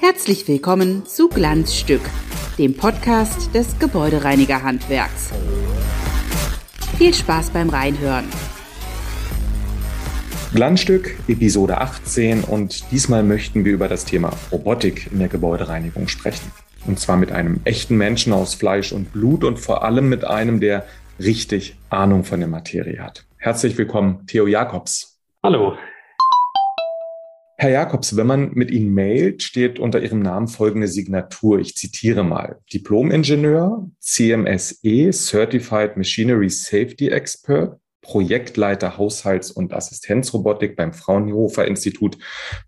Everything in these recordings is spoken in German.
Herzlich willkommen zu Glanzstück, dem Podcast des Gebäudereinigerhandwerks. Viel Spaß beim Reinhören. Glanzstück, Episode 18 und diesmal möchten wir über das Thema Robotik in der Gebäudereinigung sprechen. Und zwar mit einem echten Menschen aus Fleisch und Blut und vor allem mit einem, der richtig Ahnung von der Materie hat. Herzlich willkommen, Theo Jakobs. Hallo. Herr Jakobs, wenn man mit Ihnen mailt, steht unter Ihrem Namen folgende Signatur. Ich zitiere mal. Diplom-Ingenieur, CMSE, Certified Machinery Safety Expert, Projektleiter Haushalts- und Assistenzrobotik beim Fraunhofer Institut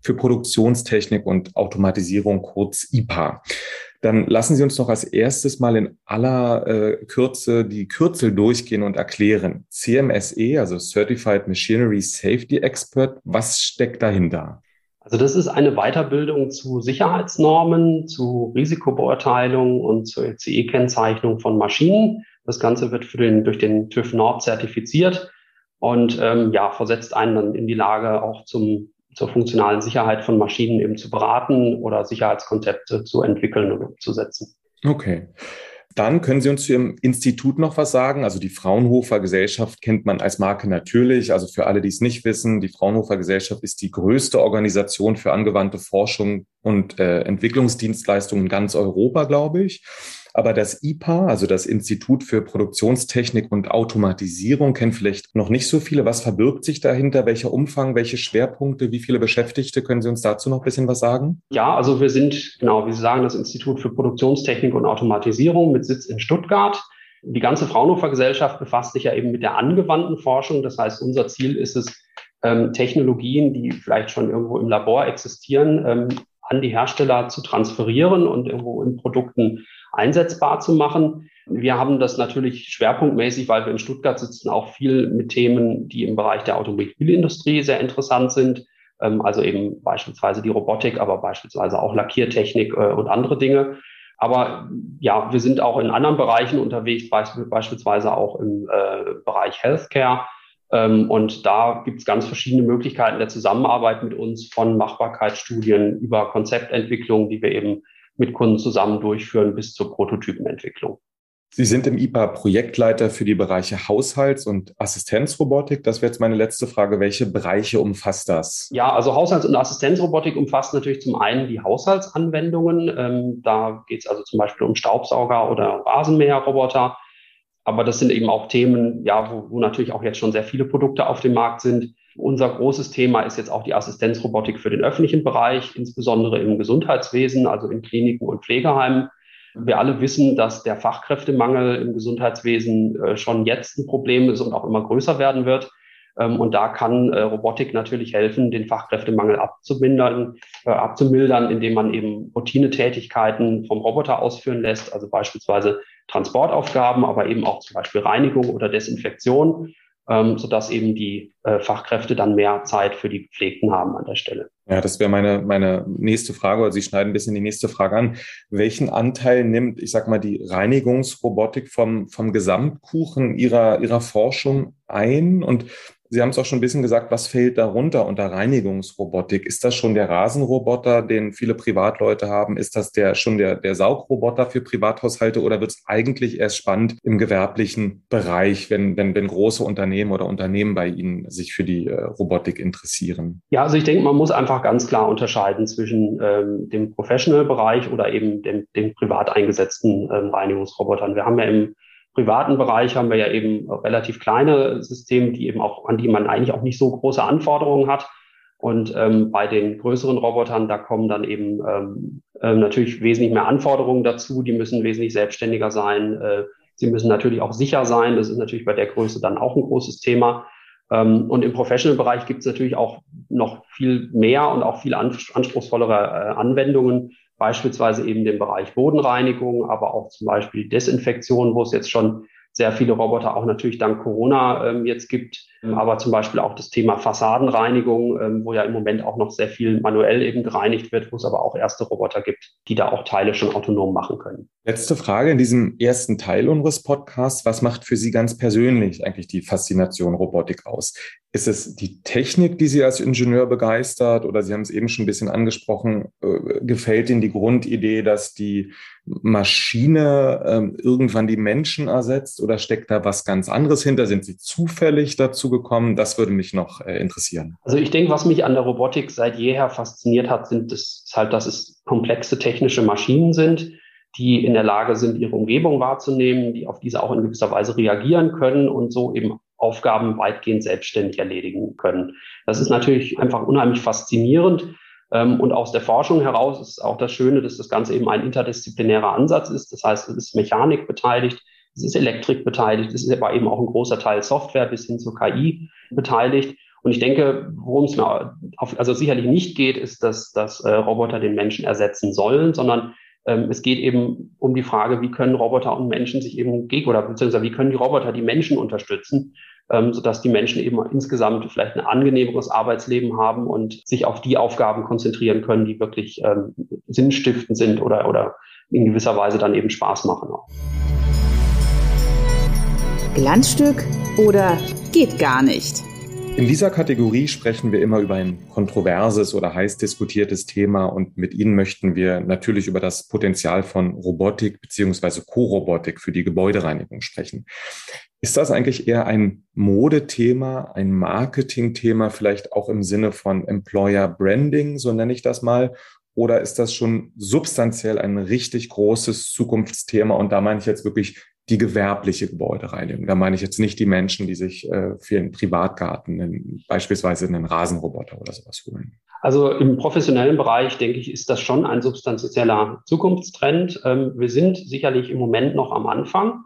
für Produktionstechnik und Automatisierung, kurz IPA. Dann lassen Sie uns noch als erstes mal in aller äh, Kürze die Kürzel durchgehen und erklären. CMSE, also Certified Machinery Safety Expert, was steckt dahinter? Also das ist eine Weiterbildung zu Sicherheitsnormen, zu Risikobeurteilung und zur CE-Kennzeichnung von Maschinen. Das Ganze wird für den, durch den TÜV Nord zertifiziert und ähm, ja, versetzt einen dann in die Lage, auch zum, zur funktionalen Sicherheit von Maschinen eben zu beraten oder Sicherheitskonzepte zu entwickeln und umzusetzen. Okay. Dann können Sie uns zu Ihrem Institut noch was sagen. Also die Fraunhofer Gesellschaft kennt man als Marke natürlich. Also für alle, die es nicht wissen, die Fraunhofer Gesellschaft ist die größte Organisation für angewandte Forschung und äh, Entwicklungsdienstleistungen in ganz Europa, glaube ich. Aber das IPA, also das Institut für Produktionstechnik und Automatisierung, kennen vielleicht noch nicht so viele. Was verbirgt sich dahinter? Welcher Umfang, welche Schwerpunkte, wie viele Beschäftigte? Können Sie uns dazu noch ein bisschen was sagen? Ja, also wir sind, genau, wie Sie sagen, das Institut für Produktionstechnik und Automatisierung mit Sitz in Stuttgart. Die ganze Fraunhofer Gesellschaft befasst sich ja eben mit der angewandten Forschung. Das heißt, unser Ziel ist es, ähm, Technologien, die vielleicht schon irgendwo im Labor existieren, ähm, an die Hersteller zu transferieren und irgendwo in Produkten einsetzbar zu machen. Wir haben das natürlich schwerpunktmäßig, weil wir in Stuttgart sitzen, auch viel mit Themen, die im Bereich der Automobilindustrie sehr interessant sind. Ähm, also eben beispielsweise die Robotik, aber beispielsweise auch Lackiertechnik äh, und andere Dinge. Aber ja, wir sind auch in anderen Bereichen unterwegs, beispielsweise auch im äh, Bereich Healthcare. Ähm, und da gibt es ganz verschiedene Möglichkeiten der Zusammenarbeit mit uns von Machbarkeitsstudien über Konzeptentwicklung, die wir eben mit Kunden zusammen durchführen bis zur Prototypenentwicklung. Sie sind im IPA Projektleiter für die Bereiche Haushalts- und Assistenzrobotik. Das wäre jetzt meine letzte Frage. Welche Bereiche umfasst das? Ja, also Haushalts- und Assistenzrobotik umfasst natürlich zum einen die Haushaltsanwendungen. Ähm, da geht es also zum Beispiel um Staubsauger oder Rasenmäherroboter. Aber das sind eben auch Themen, ja, wo, wo natürlich auch jetzt schon sehr viele Produkte auf dem Markt sind. Unser großes Thema ist jetzt auch die Assistenzrobotik für den öffentlichen Bereich, insbesondere im Gesundheitswesen, also in Kliniken und Pflegeheimen. Wir alle wissen, dass der Fachkräftemangel im Gesundheitswesen äh, schon jetzt ein Problem ist und auch immer größer werden wird. Ähm, und da kann äh, Robotik natürlich helfen, den Fachkräftemangel abzumildern, äh, abzumildern, indem man eben Routinetätigkeiten vom Roboter ausführen lässt, also beispielsweise Transportaufgaben, aber eben auch zum Beispiel Reinigung oder Desinfektion ähm, sodass eben die äh, Fachkräfte dann mehr Zeit für die Gepflegten haben an der Stelle. Ja, das wäre meine, meine nächste Frage, oder Sie schneiden ein bisschen die nächste Frage an. Welchen Anteil nimmt, ich sag mal, die Reinigungsrobotik vom, vom Gesamtkuchen Ihrer, Ihrer Forschung ein? Und Sie haben es auch schon ein bisschen gesagt, was fällt darunter unter Reinigungsrobotik? Ist das schon der Rasenroboter, den viele Privatleute haben? Ist das der schon der, der Saugroboter für Privathaushalte oder wird es eigentlich erst spannend im gewerblichen Bereich, wenn, wenn, wenn große Unternehmen oder Unternehmen bei Ihnen sich für die äh, Robotik interessieren? Ja, also ich denke, man muss einfach ganz klar unterscheiden zwischen ähm, dem Professional-Bereich oder eben dem, dem privat eingesetzten ähm, Reinigungsrobotern. Wir haben ja im privaten Bereich haben wir ja eben relativ kleine Systeme, die eben auch, an die man eigentlich auch nicht so große Anforderungen hat. Und ähm, bei den größeren Robotern, da kommen dann eben ähm, äh, natürlich wesentlich mehr Anforderungen dazu. Die müssen wesentlich selbstständiger sein. Äh, sie müssen natürlich auch sicher sein. Das ist natürlich bei der Größe dann auch ein großes Thema. Ähm, und im Professional-Bereich gibt es natürlich auch noch viel mehr und auch viel anspruchsvollere äh, Anwendungen, beispielsweise eben den Bereich Bodenreinigung, aber auch zum Beispiel Desinfektion, wo es jetzt schon sehr viele Roboter auch natürlich dank Corona ähm, jetzt gibt. Ähm, aber zum Beispiel auch das Thema Fassadenreinigung, ähm, wo ja im Moment auch noch sehr viel manuell eben gereinigt wird, wo es aber auch erste Roboter gibt, die da auch Teile schon autonom machen können. Letzte Frage in diesem ersten Teil unseres Podcasts. Was macht für Sie ganz persönlich eigentlich die Faszination Robotik aus? Ist es die Technik, die Sie als Ingenieur begeistert? Oder Sie haben es eben schon ein bisschen angesprochen, äh, gefällt Ihnen die Grundidee, dass die Maschine ähm, irgendwann die Menschen ersetzt? Oder steckt da was ganz anderes hinter? Sind Sie zufällig dazu gekommen? Das würde mich noch äh, interessieren. Also ich denke, was mich an der Robotik seit jeher fasziniert hat, sind das halt, dass es komplexe technische Maschinen sind, die in der Lage sind, ihre Umgebung wahrzunehmen, die auf diese auch in gewisser Weise reagieren können und so eben Aufgaben weitgehend selbstständig erledigen können. Das ist natürlich einfach unheimlich faszinierend. Ähm, und aus der Forschung heraus ist auch das Schöne, dass das Ganze eben ein interdisziplinärer Ansatz ist. Das heißt, es ist Mechanik beteiligt, es ist Elektrik beteiligt, es ist aber eben auch ein großer Teil Software bis hin zur KI beteiligt. Und ich denke, worum es mir auf, also sicherlich nicht geht, ist, dass, dass äh, Roboter den Menschen ersetzen sollen, sondern ähm, es geht eben um die Frage, wie können Roboter und Menschen sich eben gegen oder beziehungsweise wie können die Roboter die Menschen unterstützen, ähm, sodass die Menschen eben insgesamt vielleicht ein angenehmeres Arbeitsleben haben und sich auf die Aufgaben konzentrieren können, die wirklich ähm, sinnstiftend sind oder, oder in gewisser Weise dann eben Spaß machen auch. Glanzstück oder geht gar nicht? In dieser Kategorie sprechen wir immer über ein kontroverses oder heiß diskutiertes Thema und mit Ihnen möchten wir natürlich über das Potenzial von Robotik beziehungsweise Co-Robotik für die Gebäudereinigung sprechen. Ist das eigentlich eher ein Modethema, ein Marketingthema, vielleicht auch im Sinne von Employer Branding, so nenne ich das mal? Oder ist das schon substanziell ein richtig großes Zukunftsthema? Und da meine ich jetzt wirklich die gewerbliche Gebäudereinigung. Da meine ich jetzt nicht die Menschen, die sich äh, für einen Privatgarten einen, beispielsweise einen Rasenroboter oder sowas holen. Also im professionellen Bereich, denke ich, ist das schon ein substanzieller Zukunftstrend. Ähm, wir sind sicherlich im Moment noch am Anfang.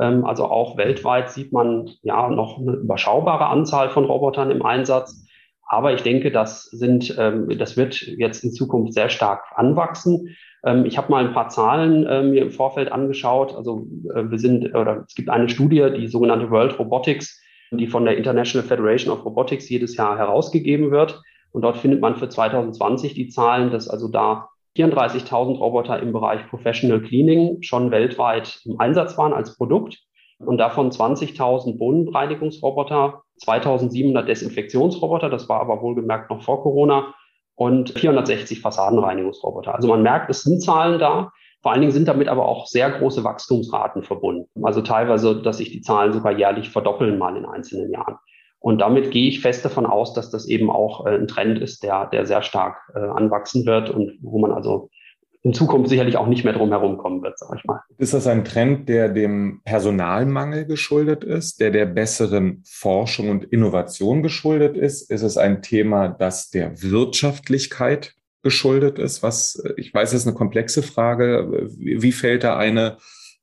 Ähm, also auch weltweit sieht man ja noch eine überschaubare Anzahl von Robotern im Einsatz. Aber ich denke, das sind, ähm, das wird jetzt in Zukunft sehr stark anwachsen. Ähm, ich habe mal ein paar Zahlen äh, mir im Vorfeld angeschaut. Also äh, wir sind, oder es gibt eine Studie, die sogenannte World Robotics, die von der International Federation of Robotics jedes Jahr herausgegeben wird. Und dort findet man für 2020 die Zahlen, dass also da 34.000 Roboter im Bereich Professional Cleaning schon weltweit im Einsatz waren als Produkt und davon 20.000 Bodenreinigungsroboter, 2.700 Desinfektionsroboter, das war aber wohlgemerkt noch vor Corona, und 460 Fassadenreinigungsroboter. Also man merkt, es sind Zahlen da. Vor allen Dingen sind damit aber auch sehr große Wachstumsraten verbunden. Also teilweise, dass sich die Zahlen sogar jährlich verdoppeln mal in einzelnen Jahren. Und damit gehe ich fest davon aus, dass das eben auch äh, ein Trend ist, der, der sehr stark äh, anwachsen wird und wo man also in Zukunft sicherlich auch nicht mehr drum herum kommen wird, sage ich mal. Ist das ein Trend, der dem Personalmangel geschuldet ist, der der besseren Forschung und Innovation geschuldet ist? Ist es ein Thema, das der Wirtschaftlichkeit geschuldet ist? Was, ich weiß, das ist eine komplexe Frage. Wie fällt da eine,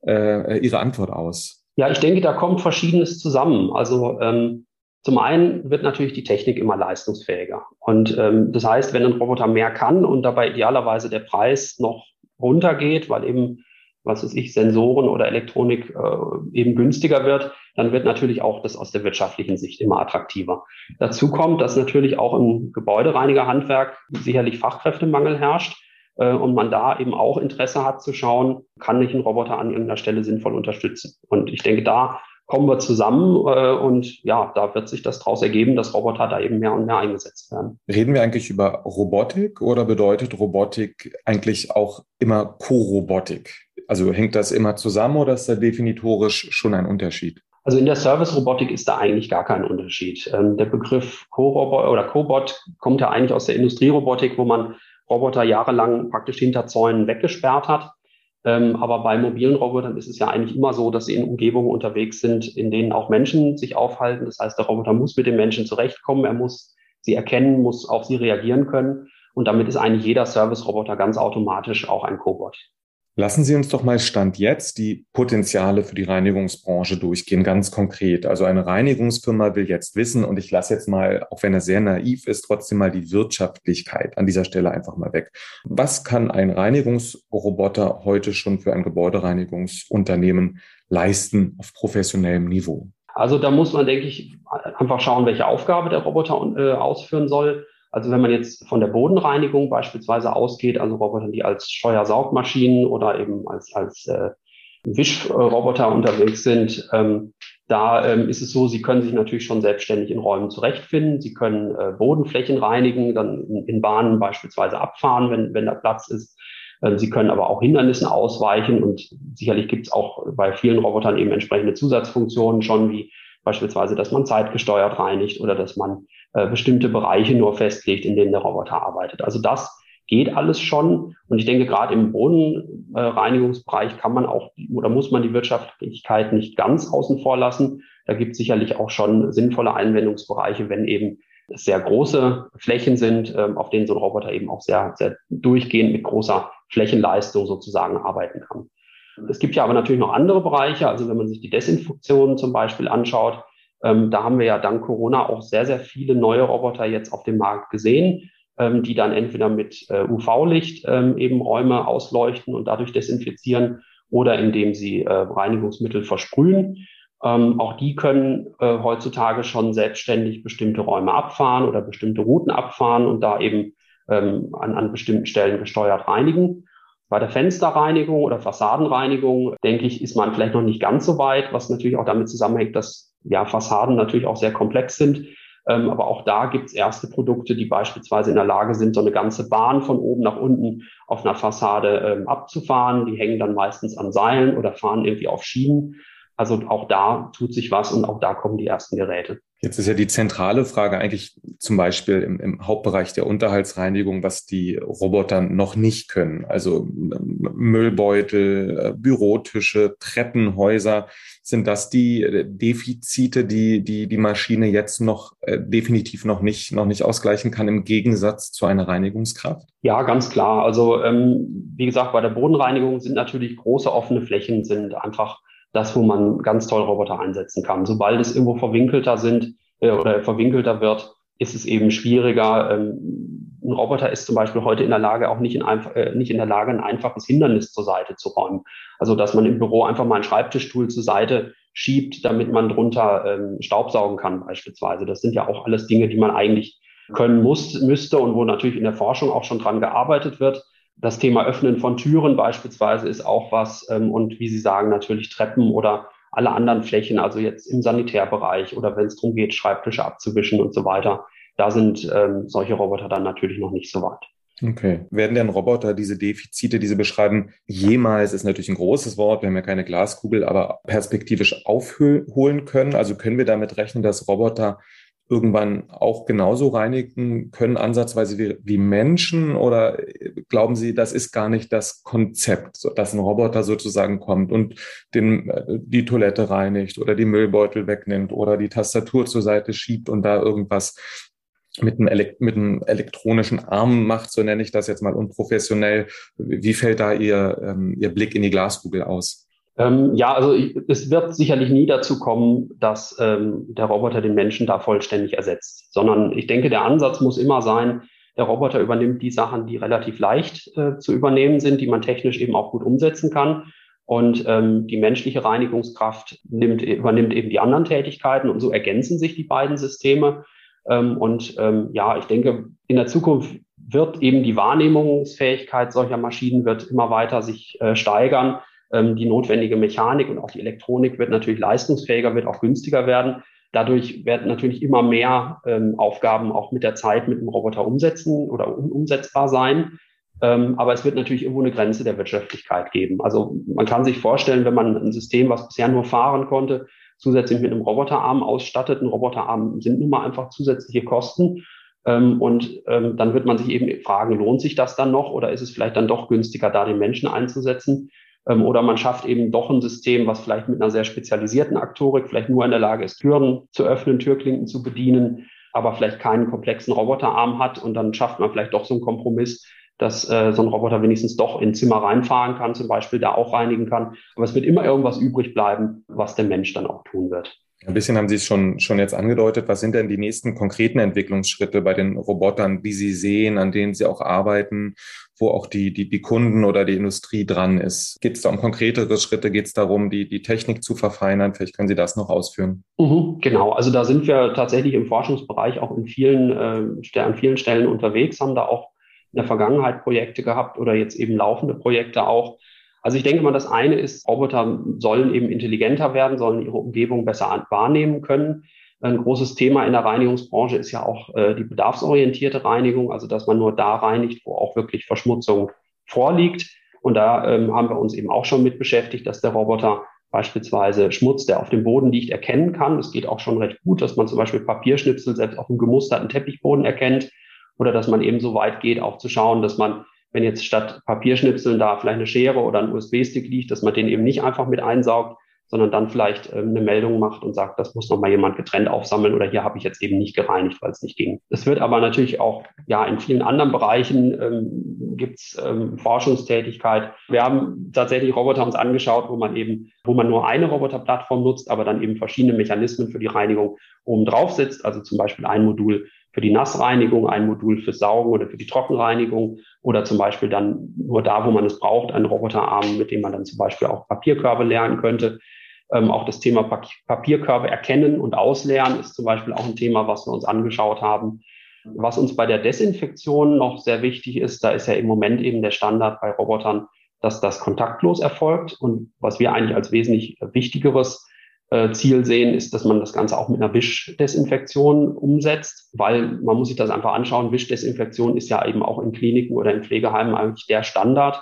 äh, Ihre Antwort aus? Ja, ich denke, da kommt Verschiedenes zusammen. Also ähm, zum einen wird natürlich die Technik immer leistungsfähiger. Und ähm, das heißt, wenn ein Roboter mehr kann und dabei idealerweise der Preis noch runtergeht, weil eben, was weiß ich, Sensoren oder Elektronik äh, eben günstiger wird, dann wird natürlich auch das aus der wirtschaftlichen Sicht immer attraktiver. Dazu kommt, dass natürlich auch im Gebäudereinigerhandwerk sicherlich Fachkräftemangel herrscht äh, und man da eben auch Interesse hat zu schauen, kann ich einen Roboter an irgendeiner Stelle sinnvoll unterstützen. Und ich denke, da kommen wir zusammen äh, und ja, da wird sich das daraus ergeben, dass Roboter da eben mehr und mehr eingesetzt werden. Reden wir eigentlich über Robotik oder bedeutet Robotik eigentlich auch immer Co-Robotik? Also hängt das immer zusammen oder ist da definitorisch schon ein Unterschied? Also in der Service-Robotik ist da eigentlich gar kein Unterschied. Ähm, der Begriff Co-Robot oder Cobot kommt ja eigentlich aus der Industrierobotik, wo man Roboter jahrelang praktisch hinter Zäunen weggesperrt hat. Ähm, aber bei mobilen Robotern ist es ja eigentlich immer so, dass sie in Umgebungen unterwegs sind, in denen auch Menschen sich aufhalten. Das heißt, der Roboter muss mit den Menschen zurechtkommen, er muss sie erkennen, muss auf sie reagieren können. Und damit ist eigentlich jeder Service-Roboter ganz automatisch auch ein Cobot. Lassen Sie uns doch mal Stand jetzt die Potenziale für die Reinigungsbranche durchgehen, ganz konkret. Also eine Reinigungsfirma will jetzt wissen, und ich lasse jetzt mal, auch wenn er sehr naiv ist, trotzdem mal die Wirtschaftlichkeit an dieser Stelle einfach mal weg. Was kann ein Reinigungsroboter heute schon für ein Gebäudereinigungsunternehmen leisten auf professionellem Niveau? Also da muss man, denke ich, einfach schauen, welche Aufgabe der Roboter äh, ausführen soll. Also wenn man jetzt von der Bodenreinigung beispielsweise ausgeht, also Roboter, die als Steuersaugmaschinen oder eben als, als äh, Wischroboter unterwegs sind, ähm, da ähm, ist es so, sie können sich natürlich schon selbstständig in Räumen zurechtfinden. Sie können äh, Bodenflächen reinigen, dann in, in, Bahnen beispielsweise abfahren, wenn, wenn da Platz ist. Ähm, sie können aber auch Hindernissen ausweichen und sicherlich gibt es auch bei vielen Robotern eben entsprechende Zusatzfunktionen schon, wie beispielsweise, dass man zeitgesteuert reinigt oder dass man äh, bestimmte Bereiche nur festlegt, in denen der Roboter arbeitet. Also das geht alles schon. Und ich denke, gerade im Bodenreinigungsbereich kann man auch oder muss man die Wirtschaftlichkeit nicht ganz außen vor lassen. Da gibt es sicherlich auch schon sinnvolle Einwendungsbereiche, wenn eben sehr große Flächen sind, ähm, auf denen so ein Roboter eben auch sehr, sehr durchgehend mit großer Flächenleistung sozusagen arbeiten kann. Es gibt ja aber natürlich noch andere Bereiche. Also wenn man sich die Desinfektion zum Beispiel anschaut, ähm, da haben wir ja dank Corona auch sehr, sehr viele neue Roboter jetzt auf dem Markt gesehen ähm, die dann entweder mit äh, UV-Licht ähm, eben Räume ausleuchten und dadurch desinfizieren oder indem sie äh, Reinigungsmittel versprühen. Ähm, auch die können äh, heutzutage schon selbstständig bestimmte Räume abfahren oder bestimmte Routen abfahren und da eben ähm, an, an bestimmten Stellen gesteuert reinigen. Bei der Fensterreinigung oder Fassadenreinigung, denke ich, ist man vielleicht noch nicht ganz so weit, was natürlich auch damit zusammenhängt, dass ja Fassaden natürlich auch sehr komplex sind. Ähm, aber auch da gibt es erste Produkte, die beispielsweise in der Lage sind, so eine ganze Bahn von oben nach unten auf einer Fassade ähm, abzufahren. Die hängen dann meistens an Seilen oder fahren irgendwie auf Schienen. Also auch da tut sich was und auch da kommen die ersten Geräte. Jetzt ist ja die zentrale Frage eigentlich zum Beispiel im, im, Hauptbereich der Unterhaltsreinigung, was die Roboter noch nicht können. Also Müllbeutel, äh, Bürotische, Treppenhäuser. Sind das die äh, Defizite, die die, die Maschine jetzt noch äh, definitiv noch nicht, noch nicht ausgleichen kann im Gegensatz zu einer Reinigungskraft? Ja, ganz klar. Also ähm, wie gesagt, bei der Bodenreinigung sind natürlich große offene Flächen, sind einfach das, wo man ganz toll Roboter einsetzen kann. Sobald es irgendwo verwinkelter sind äh, oder verwinkelter wird, ist es eben schwieriger. Ähm, ein Roboter ist zum Beispiel heute in der Lage, auch nicht in, äh, nicht in der Lage, ein einfaches Hindernis zur Seite zu räumen. Also, dass man im Büro einfach mal einen Schreibtischstuhl zur Seite schiebt, damit man drunter ähm, Staubsaugen kann beispielsweise. Das sind ja auch alles Dinge, die man eigentlich können muss, müsste und wo natürlich in der Forschung auch schon dran gearbeitet wird. Das Thema Öffnen von Türen beispielsweise ist auch was. Ähm, und wie Sie sagen, natürlich Treppen oder alle anderen Flächen, also jetzt im Sanitärbereich oder wenn es darum geht, Schreibtische abzuwischen und so weiter. Da sind ähm, solche Roboter dann natürlich noch nicht so weit. Okay. Werden denn Roboter diese Defizite, diese beschreiben, jemals ist natürlich ein großes Wort, wir haben ja keine Glaskugel, aber perspektivisch aufholen können? Also können wir damit rechnen, dass Roboter irgendwann auch genauso reinigen können, ansatzweise wie, wie Menschen? Oder glauben Sie, das ist gar nicht das Konzept, dass ein Roboter sozusagen kommt und den, die Toilette reinigt oder die Müllbeutel wegnimmt oder die Tastatur zur Seite schiebt und da irgendwas mit einem, Elekt mit einem elektronischen Arm macht, so nenne ich das jetzt mal unprofessionell. Wie fällt da Ihr, ähm, Ihr Blick in die Glaskugel aus? Ähm, ja, also es wird sicherlich nie dazu kommen, dass ähm, der Roboter den Menschen da vollständig ersetzt, sondern ich denke, der Ansatz muss immer sein, der Roboter übernimmt die Sachen, die relativ leicht äh, zu übernehmen sind, die man technisch eben auch gut umsetzen kann. Und ähm, die menschliche Reinigungskraft nimmt, übernimmt eben die anderen Tätigkeiten und so ergänzen sich die beiden Systeme. Ähm, und ähm, ja, ich denke, in der Zukunft wird eben die Wahrnehmungsfähigkeit solcher Maschinen wird immer weiter sich äh, steigern die notwendige Mechanik und auch die Elektronik wird natürlich leistungsfähiger, wird auch günstiger werden. Dadurch werden natürlich immer mehr ähm, Aufgaben auch mit der Zeit mit dem Roboter umsetzen oder um, umsetzbar sein. Ähm, aber es wird natürlich irgendwo eine Grenze der Wirtschaftlichkeit geben. Also man kann sich vorstellen, wenn man ein System, was bisher nur fahren konnte, zusätzlich mit einem Roboterarm ausstattet. Ein Roboterarm sind nun mal einfach zusätzliche Kosten. Ähm, und ähm, dann wird man sich eben fragen, lohnt sich das dann noch oder ist es vielleicht dann doch günstiger, da den Menschen einzusetzen? Ähm, oder man schafft eben doch ein System, was vielleicht mit einer sehr spezialisierten Aktorik vielleicht nur in der Lage ist, Türen zu öffnen, Türklinken zu bedienen, aber vielleicht keinen komplexen Roboterarm hat. Und dann schafft man vielleicht doch so einen Kompromiss, dass äh, so ein Roboter wenigstens doch in Zimmer reinfahren kann, zum Beispiel da auch reinigen kann. Aber es wird immer irgendwas übrig bleiben, was der Mensch dann auch tun wird. Ein bisschen haben Sie es schon, schon jetzt angedeutet. Was sind denn die nächsten konkreten Entwicklungsschritte bei den Robotern, die Sie sehen, an denen Sie auch arbeiten, wo auch die, die, die Kunden oder die Industrie dran ist? Geht es da um konkretere Schritte? Geht es darum, die, die Technik zu verfeinern? Vielleicht können Sie das noch ausführen. Mhm, genau, also da sind wir tatsächlich im Forschungsbereich auch in vielen, äh, an vielen Stellen unterwegs, haben da auch in der Vergangenheit Projekte gehabt oder jetzt eben laufende Projekte auch also ich denke mal, das eine ist, Roboter sollen eben intelligenter werden, sollen ihre Umgebung besser wahrnehmen können. Ein großes Thema in der Reinigungsbranche ist ja auch äh, die bedarfsorientierte Reinigung, also dass man nur da reinigt, wo auch wirklich Verschmutzung vorliegt. Und da ähm, haben wir uns eben auch schon mit beschäftigt, dass der Roboter beispielsweise Schmutz, der auf dem Boden liegt, erkennen kann. Es geht auch schon recht gut, dass man zum Beispiel Papierschnipsel selbst auf einem gemusterten Teppichboden erkennt oder dass man eben so weit geht, auch zu schauen, dass man wenn jetzt statt Papierschnipseln da vielleicht eine Schere oder ein USB-Stick liegt, dass man den eben nicht einfach mit einsaugt, sondern dann vielleicht ähm, eine Meldung macht und sagt, das muss noch mal jemand getrennt aufsammeln oder hier habe ich jetzt eben nicht gereinigt, weil es nicht ging. Es wird aber natürlich auch, ja, in vielen anderen Bereichen ähm, gibt es ähm, Forschungstätigkeit. Wir haben tatsächlich Roboter uns angeschaut, wo man eben, wo man nur eine Roboterplattform nutzt, aber dann eben verschiedene Mechanismen für die Reinigung oben drauf setzt. Also zum Beispiel ein Modul für die Nassreinigung, ein Modul für Saugen oder für die Trockenreinigung oder zum Beispiel dann nur da, wo man es braucht, einen Roboterarm, mit dem man dann zum Beispiel auch Papierkörbe lernen könnte. Ähm, auch das Thema Papierkörbe erkennen und ausleeren ist zum Beispiel auch ein Thema, was wir uns angeschaut haben. Was uns bei der Desinfektion noch sehr wichtig ist, da ist ja im Moment eben der Standard bei Robotern, dass das kontaktlos erfolgt. Und was wir eigentlich als wesentlich wichtigeres Ziel sehen, ist, dass man das Ganze auch mit einer Wischdesinfektion umsetzt, weil man muss sich das einfach anschauen. Wischdesinfektion ist ja eben auch in Kliniken oder in Pflegeheimen eigentlich der Standard.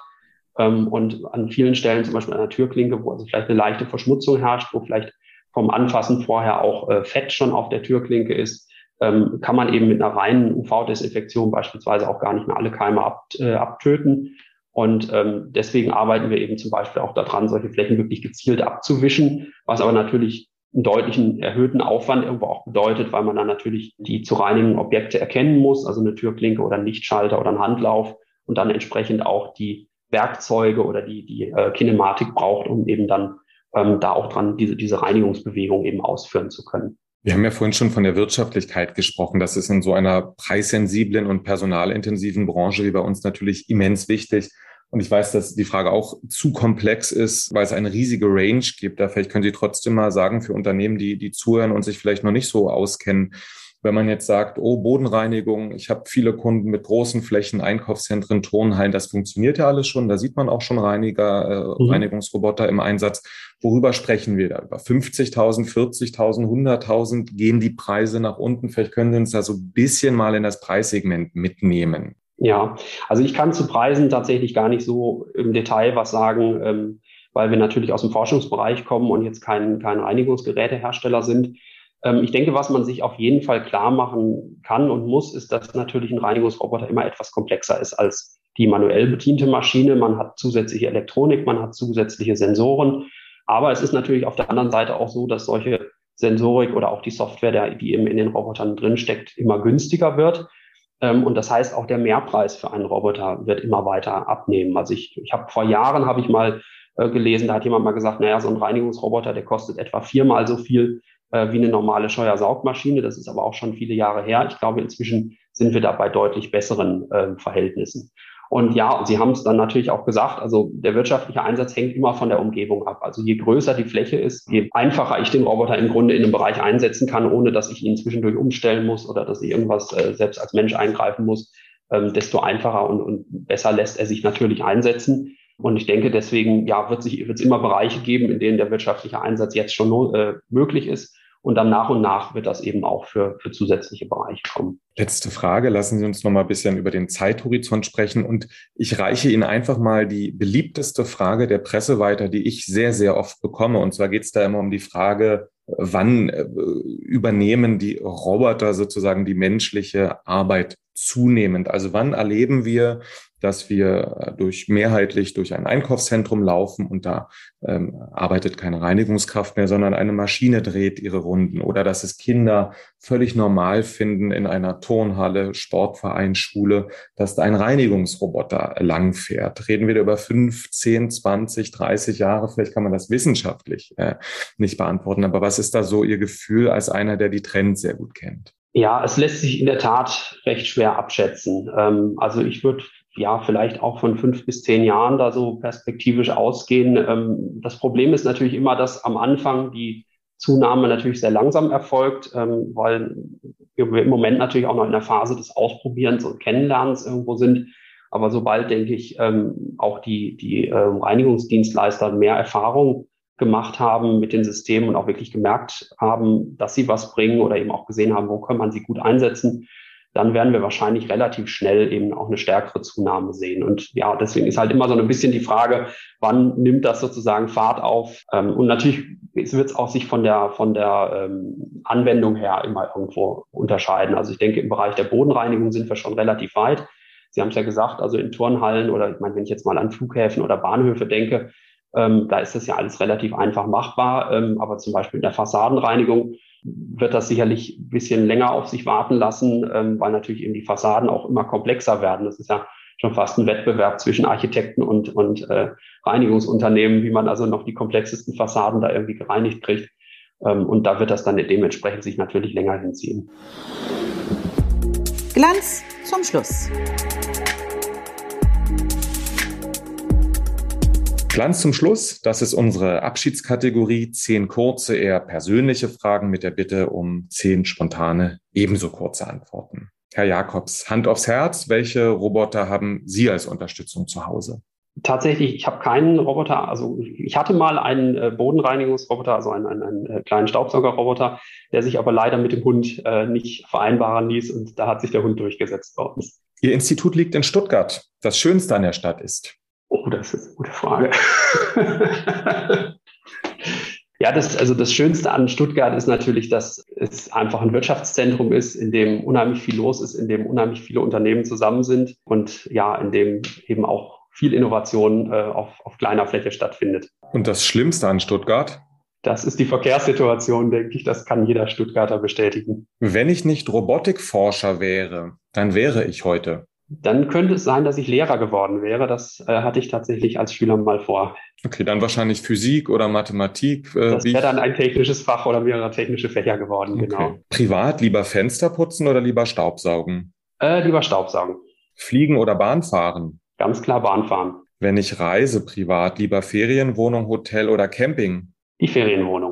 Ähm, und an vielen Stellen, zum Beispiel an der Türklinke, wo also vielleicht eine leichte Verschmutzung herrscht, wo vielleicht vom Anfassen vorher auch äh, Fett schon auf der Türklinke ist, ähm, kann man eben mit einer reinen UV-Desinfektion beispielsweise auch gar nicht mehr alle Keime äh, abtöten. Und ähm, deswegen arbeiten wir eben zum Beispiel auch daran, solche Flächen wirklich gezielt abzuwischen, was aber natürlich einen deutlichen erhöhten Aufwand irgendwo auch bedeutet, weil man dann natürlich die zu reinigenden Objekte erkennen muss, also eine Türklinke oder ein Lichtschalter oder ein Handlauf und dann entsprechend auch die Werkzeuge oder die, die äh, Kinematik braucht, um eben dann ähm, da auch dran diese, diese Reinigungsbewegung eben ausführen zu können. Wir haben ja vorhin schon von der Wirtschaftlichkeit gesprochen. Das ist in so einer preissensiblen und personalintensiven Branche wie bei uns natürlich immens wichtig. Und ich weiß, dass die Frage auch zu komplex ist, weil es eine riesige Range gibt. Da vielleicht können Sie trotzdem mal sagen für Unternehmen, die, die zuhören und sich vielleicht noch nicht so auskennen, wenn man jetzt sagt, oh, Bodenreinigung, ich habe viele Kunden mit großen Flächen, Einkaufszentren, Tonhallen, das funktioniert ja alles schon. Da sieht man auch schon Reiniger, äh, mhm. Reinigungsroboter im Einsatz. Worüber sprechen wir da? Über 50.000, 40.000, 100.000 gehen die Preise nach unten. Vielleicht können Sie uns da so ein bisschen mal in das Preissegment mitnehmen. Ja, also ich kann zu Preisen tatsächlich gar nicht so im Detail was sagen, ähm, weil wir natürlich aus dem Forschungsbereich kommen und jetzt kein, kein Reinigungsgerätehersteller sind. Ähm, ich denke, was man sich auf jeden Fall klar machen kann und muss, ist, dass natürlich ein Reinigungsroboter immer etwas komplexer ist als die manuell bediente Maschine. Man hat zusätzliche Elektronik, man hat zusätzliche Sensoren. Aber es ist natürlich auf der anderen Seite auch so, dass solche Sensorik oder auch die Software, die eben in den Robotern drinsteckt, immer günstiger wird. Ähm, und das heißt, auch der Mehrpreis für einen Roboter wird immer weiter abnehmen. Also ich, ich habe vor Jahren habe ich mal äh, gelesen, da hat jemand mal gesagt, naja, so ein Reinigungsroboter, der kostet etwa viermal so viel äh, wie eine normale Scheuersaugmaschine. Das ist aber auch schon viele Jahre her. Ich glaube, inzwischen sind wir da bei deutlich besseren äh, Verhältnissen. Und ja, Sie haben es dann natürlich auch gesagt, also der wirtschaftliche Einsatz hängt immer von der Umgebung ab. Also je größer die Fläche ist, je einfacher ich den Roboter im Grunde in einem Bereich einsetzen kann, ohne dass ich ihn zwischendurch umstellen muss oder dass ich irgendwas äh, selbst als Mensch eingreifen muss, ähm, desto einfacher und, und besser lässt er sich natürlich einsetzen. Und ich denke, deswegen ja, wird es immer Bereiche geben, in denen der wirtschaftliche Einsatz jetzt schon äh, möglich ist. Und dann nach und nach wird das eben auch für, für zusätzliche Bereiche kommen. Letzte Frage, lassen Sie uns noch mal ein bisschen über den Zeithorizont sprechen. Und ich reiche Ihnen einfach mal die beliebteste Frage der Presse weiter, die ich sehr, sehr oft bekomme. Und zwar geht es da immer um die Frage, wann äh, übernehmen die Roboter sozusagen die menschliche Arbeit zunehmend? Also wann erleben wir, dass wir äh, durch mehrheitlich durch ein Einkaufszentrum laufen und da ähm, arbeitet keine Reinigungskraft mehr, sondern eine Maschine dreht ihre Runden oder dass es Kinder völlig normal finden in einer Turnhalle, Sportverein, Schule, dass da ein Reinigungsroboter langfährt. Reden wir da über fünf, zehn, zwanzig, dreißig Jahre, vielleicht kann man das wissenschaftlich äh, nicht beantworten, aber was ist da so Ihr Gefühl als einer, der die Trends sehr gut kennt? Ja, es lässt sich in der Tat recht schwer abschätzen. Ähm, also ich würde ja, vielleicht auch von fünf bis zehn Jahren da so perspektivisch ausgehen. Ähm, das Problem ist natürlich immer, dass am Anfang die Zunahme natürlich sehr langsam erfolgt, ähm, weil wir im Moment natürlich auch noch in der Phase des Ausprobierens und Kennenlernens irgendwo sind. Aber sobald, denke ich, ähm, auch die, die Reinigungsdienstleister mehr Erfahrung gemacht haben mit den Systemen und auch wirklich gemerkt haben, dass sie was bringen oder eben auch gesehen haben, wo kann man sie gut einsetzen, dann werden wir wahrscheinlich relativ schnell eben auch eine stärkere Zunahme sehen. Und ja, deswegen ist halt immer so ein bisschen die Frage, wann nimmt das sozusagen Fahrt auf? Ähm, und natürlich wird es auch sich von der, von der ähm, Anwendung her immer irgendwo unterscheiden. Also ich denke, im Bereich der Bodenreinigung sind wir schon relativ weit. Sie haben es ja gesagt, also in Turnhallen oder ich meine, wenn ich jetzt mal an Flughäfen oder Bahnhöfe denke, ähm, da ist das ja alles relativ einfach machbar. Ähm, aber zum Beispiel in der Fassadenreinigung wird das sicherlich ein bisschen länger auf sich warten lassen, ähm, weil natürlich eben die Fassaden auch immer komplexer werden. Das ist ja schon fast ein Wettbewerb zwischen Architekten und, und äh, Reinigungsunternehmen, wie man also noch die komplexesten Fassaden da irgendwie gereinigt kriegt. Ähm, und da wird das dann dementsprechend sich natürlich länger hinziehen. Glanz zum Schluss. Glanz zum Schluss, das ist unsere Abschiedskategorie. Zehn kurze, eher persönliche Fragen mit der Bitte um zehn spontane, ebenso kurze Antworten. Herr Jakobs, Hand aufs Herz, welche Roboter haben Sie als Unterstützung zu Hause? Tatsächlich, ich habe keinen Roboter. Also ich hatte mal einen äh, Bodenreinigungsroboter, also einen, einen, einen äh, kleinen Staubsaugerroboter, der sich aber leider mit dem Hund äh, nicht vereinbaren ließ und da hat sich der Hund durchgesetzt bei uns. Ihr Institut liegt in Stuttgart. Das Schönste an der Stadt ist. Oh, das ist eine gute Frage. ja, das, also das Schönste an Stuttgart ist natürlich, dass es einfach ein Wirtschaftszentrum ist, in dem unheimlich viel los ist, in dem unheimlich viele Unternehmen zusammen sind und ja, in dem eben auch viel Innovation äh, auf, auf kleiner Fläche stattfindet. Und das Schlimmste an Stuttgart? Das ist die Verkehrssituation, denke ich. Das kann jeder Stuttgarter bestätigen. Wenn ich nicht Robotikforscher wäre, dann wäre ich heute dann könnte es sein, dass ich Lehrer geworden wäre. Das äh, hatte ich tatsächlich als Schüler mal vor. Okay, dann wahrscheinlich Physik oder Mathematik. Äh, das wäre dann ein technisches Fach oder mehrere technische Fächer geworden, okay. genau. Privat lieber Fenster putzen oder lieber Staubsaugen? Äh, lieber Staubsaugen. Fliegen oder Bahn fahren? Ganz klar Bahn fahren. Wenn ich reise privat, lieber Ferienwohnung, Hotel oder Camping? Die Ferienwohnung.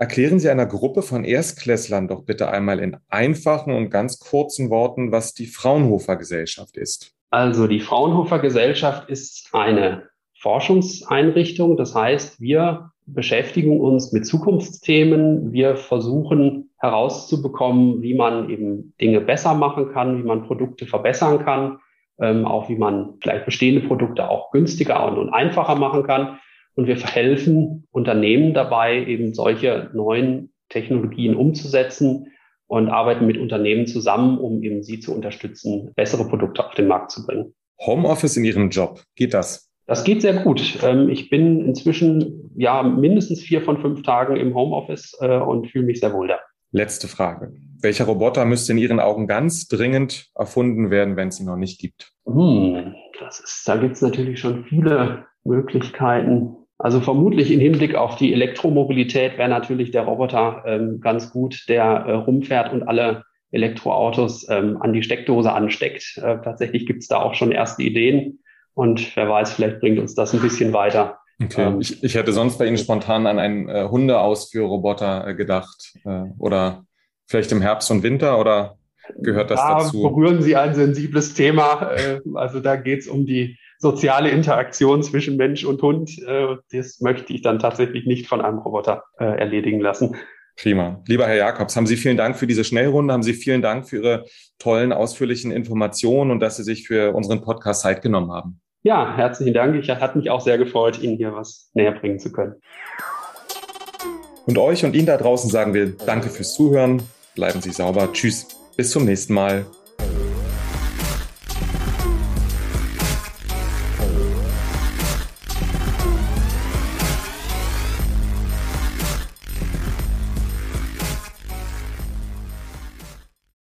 Erklären Sie einer Gruppe von Erstklässlern doch bitte einmal in einfachen und ganz kurzen Worten, was die Fraunhofer Gesellschaft ist. Also die Fraunhofer Gesellschaft ist eine Forschungseinrichtung. Das heißt, wir beschäftigen uns mit Zukunftsthemen. Wir versuchen herauszubekommen, wie man eben Dinge besser machen kann, wie man Produkte verbessern kann, ähm, auch wie man vielleicht bestehende Produkte auch günstiger und, und einfacher machen kann. Und wir verhelfen Unternehmen dabei, eben solche neuen Technologien umzusetzen und arbeiten mit Unternehmen zusammen, um eben sie zu unterstützen, bessere Produkte auf den Markt zu bringen. Homeoffice in Ihrem Job, geht das? Das geht sehr gut. Ähm, ich bin inzwischen ja mindestens vier von fünf Tagen im Homeoffice äh, und fühle mich sehr wohl da. Letzte Frage. Welcher Roboter müsste in Ihren Augen ganz dringend erfunden werden, wenn es ihn noch nicht gibt? Hm, das ist, da gibt es natürlich schon viele Möglichkeiten. Also vermutlich im Hinblick auf die Elektromobilität wäre natürlich der Roboter ähm, ganz gut, der äh, rumfährt und alle Elektroautos ähm, an die Steckdose ansteckt. Äh, tatsächlich gibt es da auch schon erste Ideen und wer weiß, vielleicht bringt uns das ein bisschen weiter. Okay. Ähm, ich, ich hätte sonst bei Ihnen spontan an einen äh, Hundeausführroboter äh, gedacht äh, oder vielleicht im Herbst und Winter oder gehört das da dazu? berühren Sie ein sensibles Thema. Äh, also da geht es um die soziale Interaktion zwischen Mensch und Hund, äh, das möchte ich dann tatsächlich nicht von einem Roboter äh, erledigen lassen. Prima. Lieber Herr Jakobs, haben Sie vielen Dank für diese Schnellrunde, haben Sie vielen Dank für Ihre tollen, ausführlichen Informationen und dass Sie sich für unseren Podcast Zeit genommen haben. Ja, herzlichen Dank. Ich hat mich auch sehr gefreut, Ihnen hier was näher bringen zu können. Und euch und Ihnen da draußen sagen wir Danke fürs Zuhören. Bleiben Sie sauber. Tschüss. Bis zum nächsten Mal.